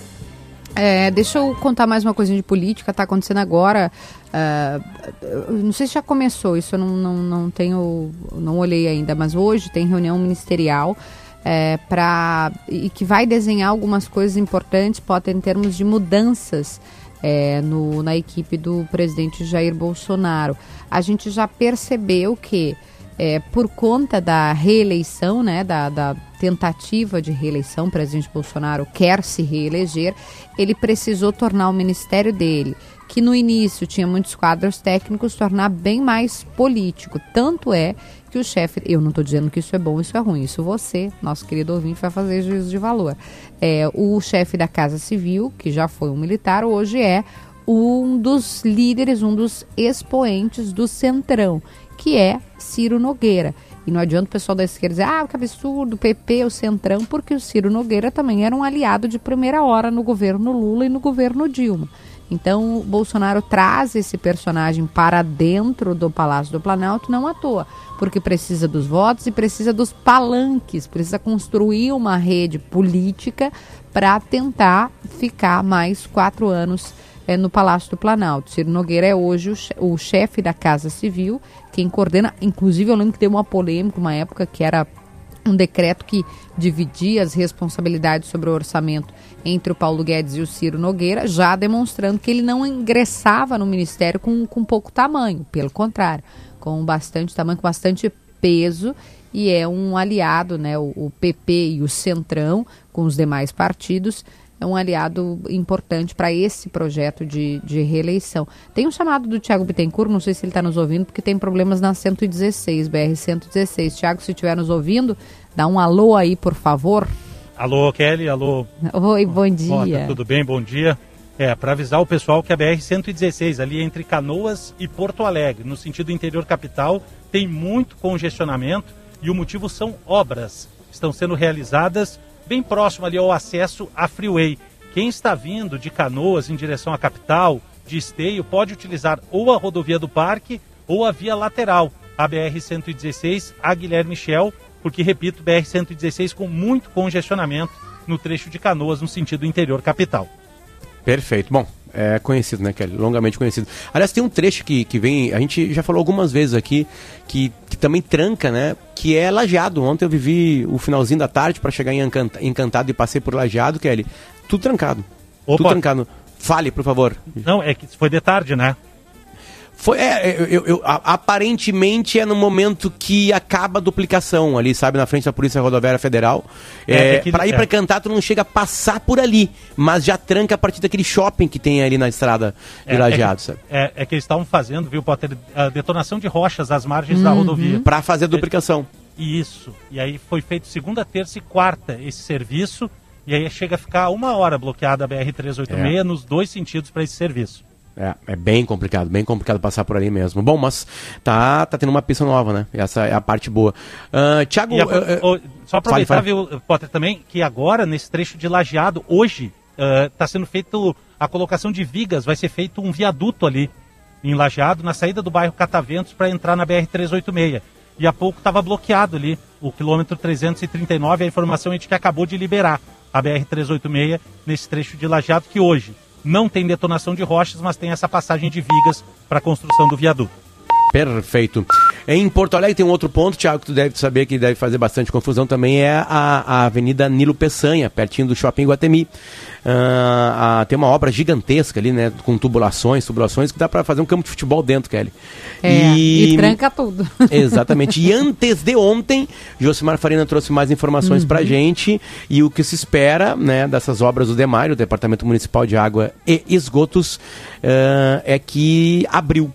É, deixa eu contar mais uma coisinha de política, tá acontecendo agora. Uh, não sei se já começou, isso eu não, não, não tenho, não olhei ainda, mas hoje tem reunião ministerial é, para e que vai desenhar algumas coisas importantes, pode em termos de mudanças é, no, na equipe do presidente Jair Bolsonaro. A gente já percebeu que, é, por conta da reeleição, né, da, da tentativa de reeleição, o presidente Bolsonaro quer se reeleger, ele precisou tornar o ministério dele, que no início tinha muitos quadros técnicos, tornar bem mais político. Tanto é que o chefe, eu não estou dizendo que isso é bom, isso é ruim, isso você, nosso querido ouvinte, vai fazer juízo de valor. É, o chefe da Casa Civil, que já foi um militar, hoje é um dos líderes, um dos expoentes do Centrão, que é Ciro Nogueira. E não adianta o pessoal da esquerda dizer, ah, que absurdo, o PP, o Centrão, porque o Ciro Nogueira também era um aliado de primeira hora no governo Lula e no governo Dilma. Então, o Bolsonaro traz esse personagem para dentro do Palácio do Planalto não à toa, porque precisa dos votos e precisa dos palanques, precisa construir uma rede política para tentar ficar mais quatro anos é, no Palácio do Planalto. Ciro Nogueira é hoje o, o chefe da Casa Civil, quem coordena, inclusive eu lembro que teve uma polêmica, uma época que era um decreto que dividia as responsabilidades sobre o orçamento entre o Paulo Guedes e o Ciro Nogueira, já demonstrando que ele não ingressava no ministério com, com pouco tamanho, pelo contrário, com bastante tamanho, com bastante peso e é um aliado, né, o, o PP e o Centrão, com os demais partidos, é um aliado importante para esse projeto de, de reeleição. Tem um chamado do Tiago Bittencourt, não sei se ele está nos ouvindo, porque tem problemas na 116, BR-116. Tiago, se estiver nos ouvindo, dá um alô aí, por favor. Alô, Kelly, alô. Oi, bom dia. tudo bem? Bom dia. É, para avisar o pessoal que a BR-116, ali entre Canoas e Porto Alegre, no sentido interior capital, tem muito congestionamento e o motivo são obras. Estão sendo realizadas bem próximo ali ao acesso à Freeway. Quem está vindo de Canoas em direção à capital, de Esteio, pode utilizar ou a rodovia do Parque ou a via lateral, a BR-116, a Guilherme Michel, porque, repito, BR-116 com muito congestionamento no trecho de Canoas, no sentido interior capital. Perfeito. Bom, é conhecido, né, Kelly? Longamente conhecido. Aliás, tem um trecho que, que vem, a gente já falou algumas vezes aqui, que, que também tranca, né? Que é lajeado. Ontem eu vivi o finalzinho da tarde para chegar em Encantado e passei por lajeado, Kelly. Tudo trancado. Opa. Tudo trancado. Fale, por favor. Não, é que foi de tarde, né? Foi, é, eu, eu, aparentemente é no momento que acaba a duplicação ali, sabe, na frente da Polícia Rodoviária Federal. É, é, para ir é. para Cantato não chega a passar por ali, mas já tranca a partir daquele shopping que tem ali na estrada de é, Lajeado, sabe? É, é, que eles estavam fazendo, viu, Potter, a detonação de rochas às margens uhum. da rodovia. Para fazer a duplicação. Isso. E aí foi feito segunda, terça e quarta esse serviço. E aí chega a ficar uma hora bloqueada a BR-386 é. nos dois sentidos para esse serviço. É, é bem complicado, bem complicado passar por ali mesmo. Bom, mas tá, tá tendo uma pista nova, né? Essa é a parte boa. Uh, Tiago. Uh, uh, só aproveitar, fale, fale. viu, Potter, também, que agora, nesse trecho de lajeado, hoje, está sendo feito a colocação de vigas, vai ser feito um viaduto ali em Lajeado, na saída do bairro Cataventos, para entrar na BR-386. E há pouco estava bloqueado ali, o quilômetro 339, a informação é de que acabou de liberar a BR-386 nesse trecho de Lajeado, que hoje não tem detonação de rochas, mas tem essa passagem de vigas para a construção do viaduto. Perfeito. Em Porto Alegre tem um outro ponto, Thiago, que tu deve saber que deve fazer bastante confusão também, é a, a Avenida Nilo Peçanha, pertinho do Shopping Guatemi. Uh, tem uma obra gigantesca ali, né? Com tubulações, tubulações, que dá para fazer um campo de futebol dentro, Kelly. É, e, e tranca tudo. Exatamente. E antes de ontem, Josimar Farina trouxe mais informações uhum. pra gente e o que se espera, né, dessas obras do DEMAR, o Departamento Municipal de Água e Esgotos, uh, é que abriu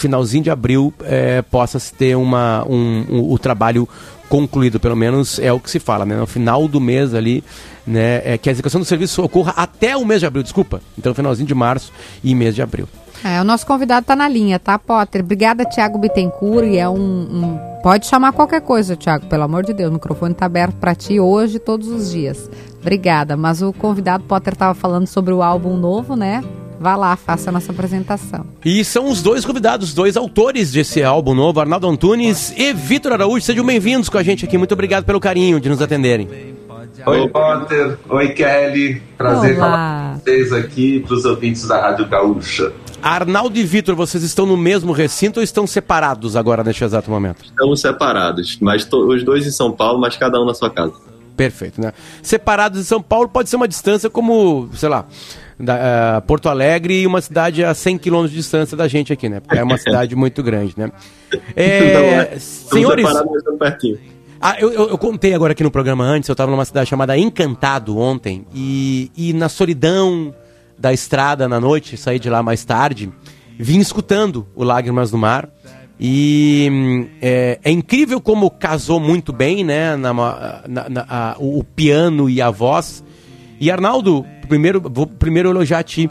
finalzinho de abril é, possa se ter uma, um, um, o trabalho concluído, pelo menos é o que se fala, né? No final do mês ali, né? É que a execução do serviço ocorra até o mês de abril, desculpa. Então, finalzinho de março e mês de abril. É, o nosso convidado está na linha, tá, Potter? Obrigada, Tiago Bittencourt, e é um, um, Pode chamar qualquer coisa, Tiago, pelo amor de Deus. O microfone está aberto para ti hoje todos os dias. Obrigada. Mas o convidado Potter estava falando sobre o álbum novo, né? Vá lá, faça a nossa apresentação. E são os dois convidados, dois autores desse álbum novo, Arnaldo Antunes e Vitor Araújo. Sejam bem-vindos com a gente aqui. Muito obrigado pelo carinho de nos atenderem. Oi, Potter. Oi, Kelly. Prazer Olá. falar com vocês aqui, para os ouvintes da Rádio Gaúcha. Arnaldo e Vitor, vocês estão no mesmo recinto ou estão separados agora neste exato momento? Estamos separados, mas os dois em São Paulo, mas cada um na sua casa. Perfeito, né? Separados em São Paulo pode ser uma distância como, sei lá, da, uh, Porto Alegre e uma cidade a 100 quilômetros de distância da gente aqui, né? Porque é uma cidade muito grande, né? É, então, senhores... Ah, eu, eu, eu, contei agora aqui no programa antes, eu estava numa cidade chamada Encantado ontem, e, e na solidão da estrada na noite, saí de lá mais tarde, vim escutando o Lágrimas do Mar, e é, é, incrível como casou muito bem, né? Na, na, na a, o piano e a voz. E Arnaldo, primeiro, vou primeiro elogiar a ti.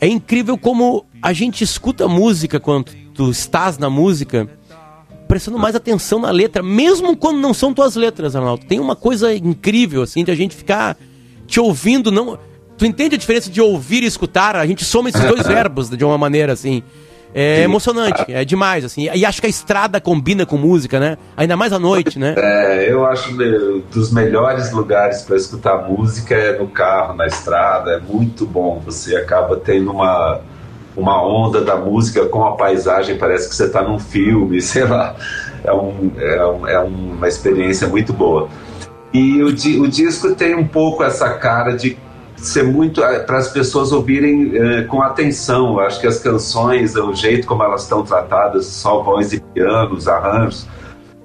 É incrível como a gente escuta música quando tu estás na música, prestando mais atenção na letra, mesmo quando não são tuas letras, Arnaldo. Tem uma coisa incrível, assim, de a gente ficar te ouvindo, não. Tu entende a diferença de ouvir e escutar? A gente soma esses dois verbos de uma maneira, assim. É emocionante, é demais, assim. E acho que a estrada combina com música, né? Ainda mais à noite, né? É, eu acho dos melhores lugares para escutar música é no carro, na estrada, é muito bom. Você acaba tendo uma, uma onda da música com a paisagem, parece que você está num filme, sei lá. É, um, é, um, é uma experiência muito boa. E o, o disco tem um pouco essa cara de ser muito eh, para as pessoas ouvirem eh, com atenção. Eu acho que as canções, o jeito como elas estão tratadas, só voz e pianos, arranjos,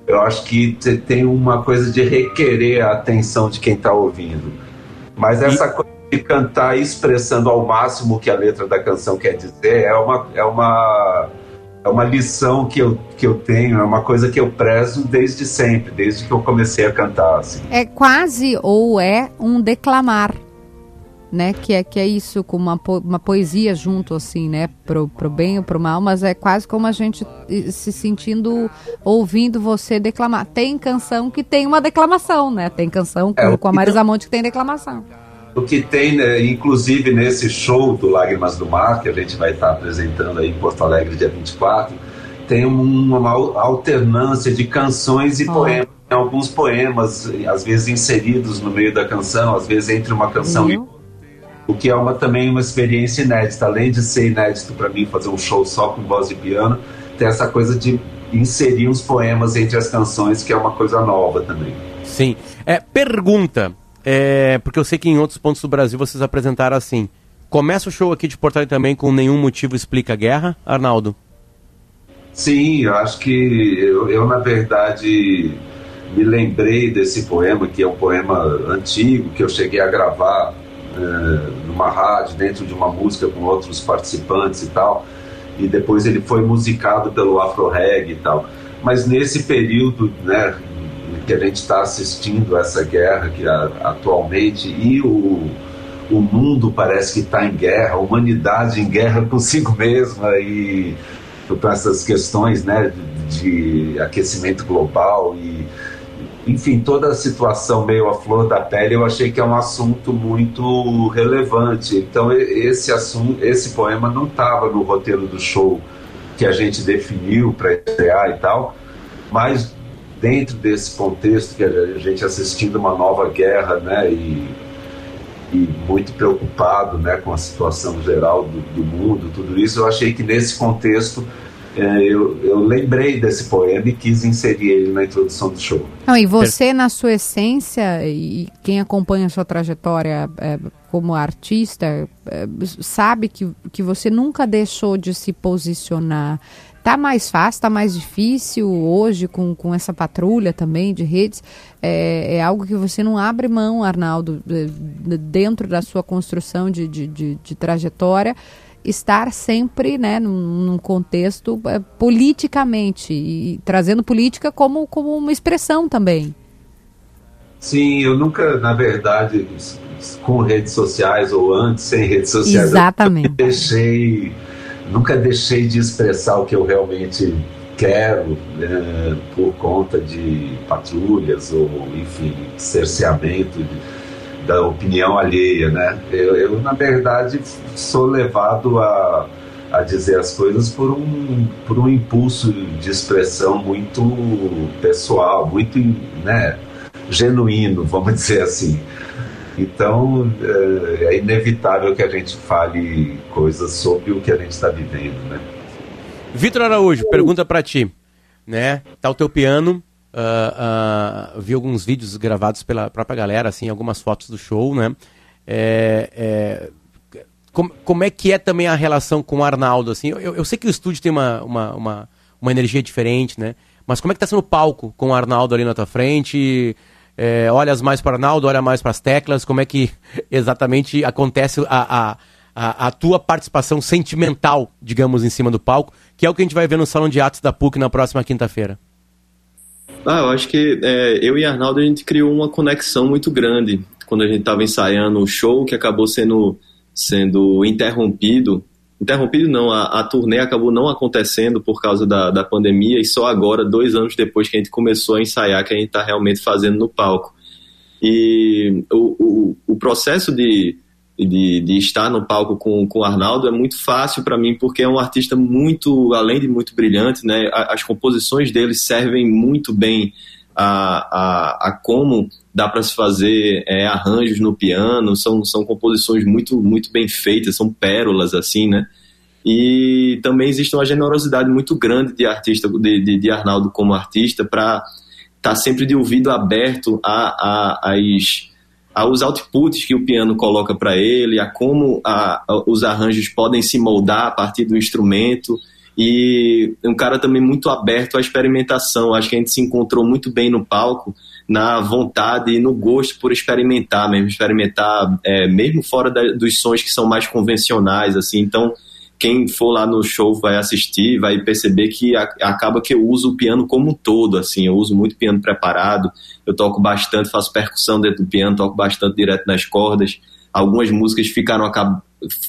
eu acho que tem uma coisa de requerer a atenção de quem está ouvindo. Mas essa e... coisa de cantar expressando ao máximo o que a letra da canção quer dizer é uma é uma é uma lição que eu, que eu tenho, é uma coisa que eu prezo desde sempre, desde que eu comecei a cantar. Assim. É quase ou é um declamar né? Que é, que é isso, com uma, po uma poesia junto, assim, né? Pro, pro bem ou pro mal, mas é quase como a gente se sentindo, ouvindo você declamar. Tem canção que tem uma declamação, né? Tem canção é, com, com a Marisa Monte que tem declamação. O que tem, né, inclusive nesse show do Lágrimas do Mar, que a gente vai estar apresentando aí em Porto Alegre dia 24, tem uma, uma alternância de canções e oh. poemas. Tem alguns poemas, às vezes inseridos no meio da canção, às vezes entre uma canção e outra o que é uma, também uma experiência inédita. Além de ser inédito para mim fazer um show só com voz e piano, tem essa coisa de inserir uns poemas entre as canções, que é uma coisa nova também. Sim. É, pergunta, é, porque eu sei que em outros pontos do Brasil vocês apresentaram assim. Começa o show aqui de Porto Alegre também com Nenhum Motivo Explica a Guerra, Arnaldo? Sim, eu acho que eu, eu na verdade me lembrei desse poema, que é um poema antigo, que eu cheguei a gravar é, numa rádio, dentro de uma música com outros participantes e tal. E depois ele foi musicado pelo Afro Reg e tal. Mas nesse período, né, que a gente está assistindo essa guerra que a, atualmente e o, o mundo parece que está em guerra, a humanidade em guerra consigo mesma e com essas questões né, de, de aquecimento global e enfim, toda a situação meio à flor da pele, eu achei que é um assunto muito relevante. Então, esse assunto, esse poema não estava no roteiro do show que a gente definiu para estrear e tal, mas dentro desse contexto que a gente assistindo uma nova guerra, né, e, e muito preocupado, né, com a situação geral do, do mundo, tudo isso, eu achei que nesse contexto eu, eu, lembrei desse poema e quis inserir ele na introdução do show. Não, e você, na sua essência, e quem acompanha a sua trajetória é, como artista, é, sabe que, que você nunca deixou de se posicionar. Tá mais fácil, tá mais difícil hoje com, com essa patrulha também de redes. É, é algo que você não abre mão, Arnaldo, dentro da sua construção de, de, de, de trajetória estar sempre né, num, num contexto é, politicamente e trazendo política como, como uma expressão também. Sim, eu nunca, na verdade, com redes sociais ou antes sem redes sociais, Exatamente. Eu deixei, nunca deixei de expressar o que eu realmente quero né, por conta de patrulhas ou, enfim, cerceamento de, da opinião alheia, né? Eu, eu, na verdade, sou levado a, a dizer as coisas por um, por um impulso de expressão muito pessoal, muito, né, genuíno, vamos dizer assim. Então, é, é inevitável que a gente fale coisas sobre o que a gente está vivendo, né? Vitor Araújo, pergunta para ti, né? Tá o teu piano, Uh, vi alguns vídeos gravados pela própria galera, assim, algumas fotos do show, né? É, é, com, como é que é também a relação com o Arnaldo, assim? Eu, eu sei que o estúdio tem uma, uma, uma, uma, energia diferente, né? Mas como é que tá sendo o palco com o Arnaldo ali na tua frente? É, olhas mais para Arnaldo, olha mais para as teclas? Como é que exatamente acontece a, a, a, a, tua participação sentimental, digamos, em cima do palco? Que é o que a gente vai ver no Salão de Atos da PUC na próxima quinta-feira. Ah, eu acho que é, eu e Arnaldo a gente criou uma conexão muito grande quando a gente estava ensaiando o show que acabou sendo, sendo interrompido. Interrompido não, a, a turnê acabou não acontecendo por causa da, da pandemia e só agora, dois anos depois que a gente começou a ensaiar, que a gente está realmente fazendo no palco. E o, o, o processo de, de, de, estar no palco com, com o Arnaldo é muito fácil para mim, porque é um artista muito, além de muito brilhante, né? As composições dele servem muito bem a, a, a como dá para se fazer é, arranjos no piano, são, são composições muito, muito bem feitas, são pérolas, assim, né? E também existe uma generosidade muito grande de artista, de, de, de Arnaldo como artista, para estar tá sempre de ouvido aberto a, a, aos outputs que o piano coloca para ele, a como a, a, os arranjos podem se moldar a partir do instrumento e um cara também muito aberto à experimentação. Acho que a gente se encontrou muito bem no palco na vontade e no gosto por experimentar mesmo, experimentar é, mesmo fora da, dos sons que são mais convencionais, assim. Então, quem for lá no show vai assistir, vai perceber que a, acaba que eu uso o piano como um todo, assim, eu uso muito piano preparado, eu toco bastante, faço percussão dentro do piano, toco bastante direto nas cordas. Algumas músicas ficaram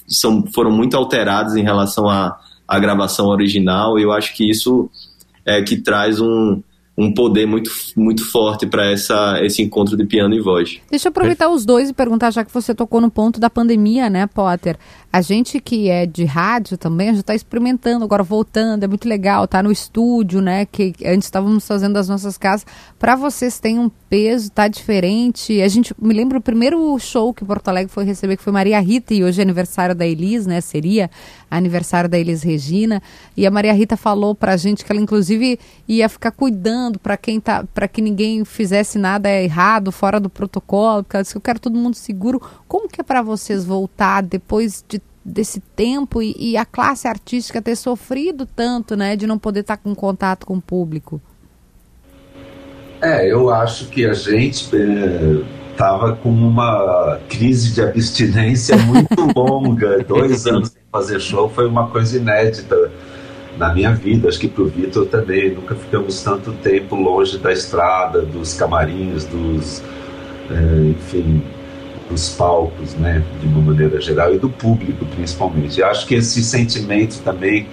são, foram muito alteradas em relação à, à gravação original, e eu acho que isso é que traz um, um poder muito, muito forte para esse encontro de piano e voz. Deixa eu aproveitar os dois e perguntar, já que você tocou no ponto da pandemia, né, Potter? A gente que é de rádio também, já está experimentando, agora voltando, é muito legal, tá no estúdio, né? Que antes estávamos fazendo das nossas casas. Para vocês tem um peso, tá diferente. A gente me lembra o primeiro show que Porto Alegre foi receber, que foi Maria Rita, e hoje é aniversário da Elis, né? Seria aniversário da Elis Regina. E a Maria Rita falou pra gente que ela, inclusive, ia ficar cuidando para quem tá, para que ninguém fizesse nada errado, fora do protocolo, porque ela disse que eu quero todo mundo seguro. Como que é para vocês voltar depois de desse tempo e, e, a classe artística ter sofrido tanto, né, de não poder estar com contato com o público? É, eu acho que a gente estava é, com uma crise de abstinência muito longa, dois anos sem fazer show foi uma coisa inédita na minha vida, acho que para o Vitor também, nunca ficamos tanto tempo longe da estrada, dos camarins, dos, é, enfim, dos palcos, né, de uma maneira geral, e do público principalmente. Acho que esse sentimento também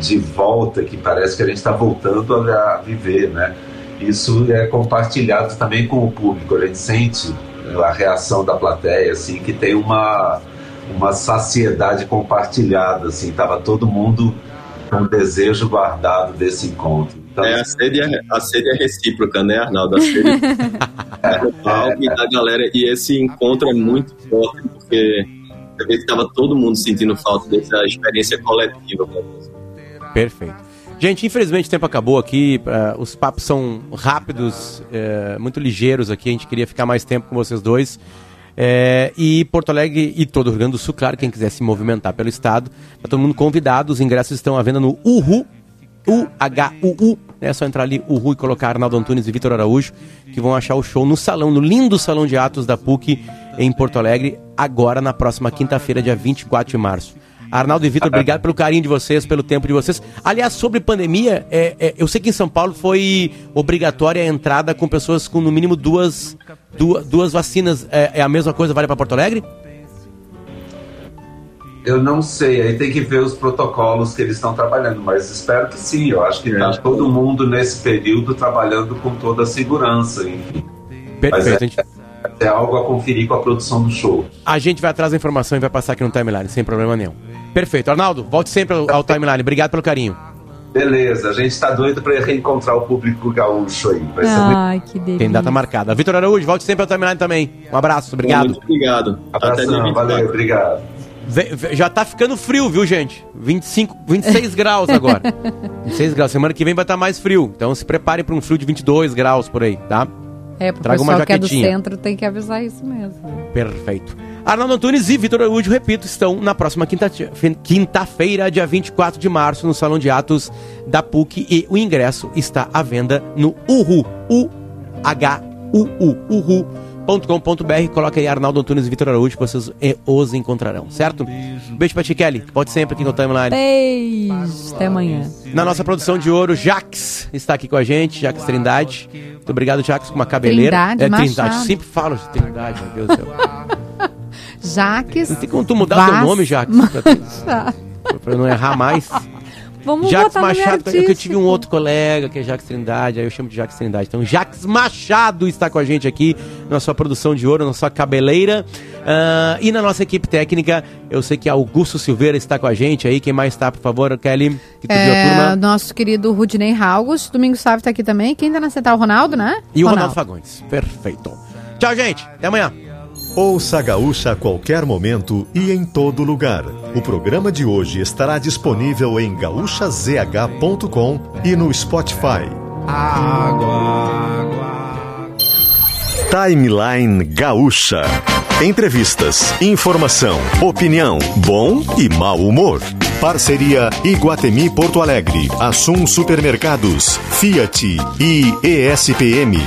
de volta, que parece que a gente está voltando a, viver, né, isso é compartilhado também com o público. A gente sente a reação da plateia, assim, que tem uma, uma saciedade compartilhada, assim, tava todo mundo o desejo guardado desse encontro. Então, é, a sede é, a sede é recíproca, né, Arnaldo? A sede é, é, e da galera. E esse encontro é muito forte, porque eu vi que estava todo mundo sentindo falta dessa experiência coletiva. Perfeito. Gente, infelizmente o tempo acabou aqui. Uh, os papos são rápidos, uh, muito ligeiros aqui. A gente queria ficar mais tempo com vocês dois. É, e Porto Alegre e todo o Rio Grande do Sul, claro, quem quiser se movimentar pelo estado, tá todo mundo convidado. Os ingressos estão à venda no Uhu, U-H-U-U. É só entrar ali, Uhu, e colocar Arnaldo Antunes e Vitor Araújo, que vão achar o show no salão, no lindo salão de atos da PUC em Porto Alegre, agora na próxima quinta-feira, dia 24 de março. Arnaldo e Vitor, obrigado pelo carinho de vocês, pelo tempo de vocês. Aliás, sobre pandemia, é, é, eu sei que em São Paulo foi obrigatória a entrada com pessoas com no mínimo duas, duas, duas vacinas. É, é a mesma coisa, vale para Porto Alegre? Eu não sei, aí tem que ver os protocolos que eles estão trabalhando, mas espero que sim. Eu acho que está todo mundo nesse período trabalhando com toda a segurança, enfim. Perfeito. Mas é, é algo a conferir com a produção do show. A gente vai atrás da informação e vai passar aqui no timeline, sem problema nenhum. Perfeito. Arnaldo, volte sempre ao, ao timeline. Obrigado pelo carinho. Beleza, a gente está doido para reencontrar o público gaúcho aí. Vai Ai, muito... que delícia. Tem data marcada. Vitor Araújo, volte sempre ao timeline também. Um abraço, obrigado. Muito obrigado. Abração, valeu, obrigado. Já tá ficando frio, viu, gente? 25, 26 graus agora. 26 graus. Semana que vem vai estar tá mais frio. Então se preparem para um frio de 22 graus por aí, tá? É, pro Traga pessoal que é do centro tem que avisar isso mesmo. Perfeito. Arnaldo Antunes e Vitor Araújo, repito, estão na próxima quinta-feira, quinta dia 24 de março, no Salão de Atos da PUC e o ingresso está à venda no Uhu, U-H-U-U, Uhu.com.br. Coloca aí Arnaldo Antunes e Vitor Araújo que vocês os encontrarão, certo? Beijo pra ti, Kelly. Pode sempre aqui no Timeline. Beijo. Até amanhã. Na nossa produção de ouro, Jax está aqui com a gente, Jax Trindade. Muito obrigado, Jax, com uma cabeleira. Trindade, é, Trindade. Sempre falo de Trindade, meu Deus do céu. Jaques. Não tem como tu mudar Vaz... teu nome, Jaques. Pra, pra não errar mais. Vamos Jaques Machado, eu, eu tive um outro colega que é Jaques Trindade, aí eu chamo de Jaques Trindade. Então, Jaques Machado está com a gente aqui na sua produção de ouro, na sua cabeleira. Uh, e na nossa equipe técnica, eu sei que Augusto Silveira está com a gente aí. Quem mais está, por favor, Kelly? Que é, nosso querido Rudinei Ralgos. Domingo Sávio está aqui também. Quem está na central? O Ronaldo, né? E Ronaldo. o Ronaldo Fagões. Perfeito. Tchau, gente. Até amanhã. Ouça a Gaúcha a qualquer momento e em todo lugar. O programa de hoje estará disponível em gaúchazh.com e no Spotify. Água, água. Timeline Gaúcha. Entrevistas, informação, opinião, bom e mau humor. Parceria Iguatemi Porto Alegre, Assum Supermercados, Fiat e ESPM.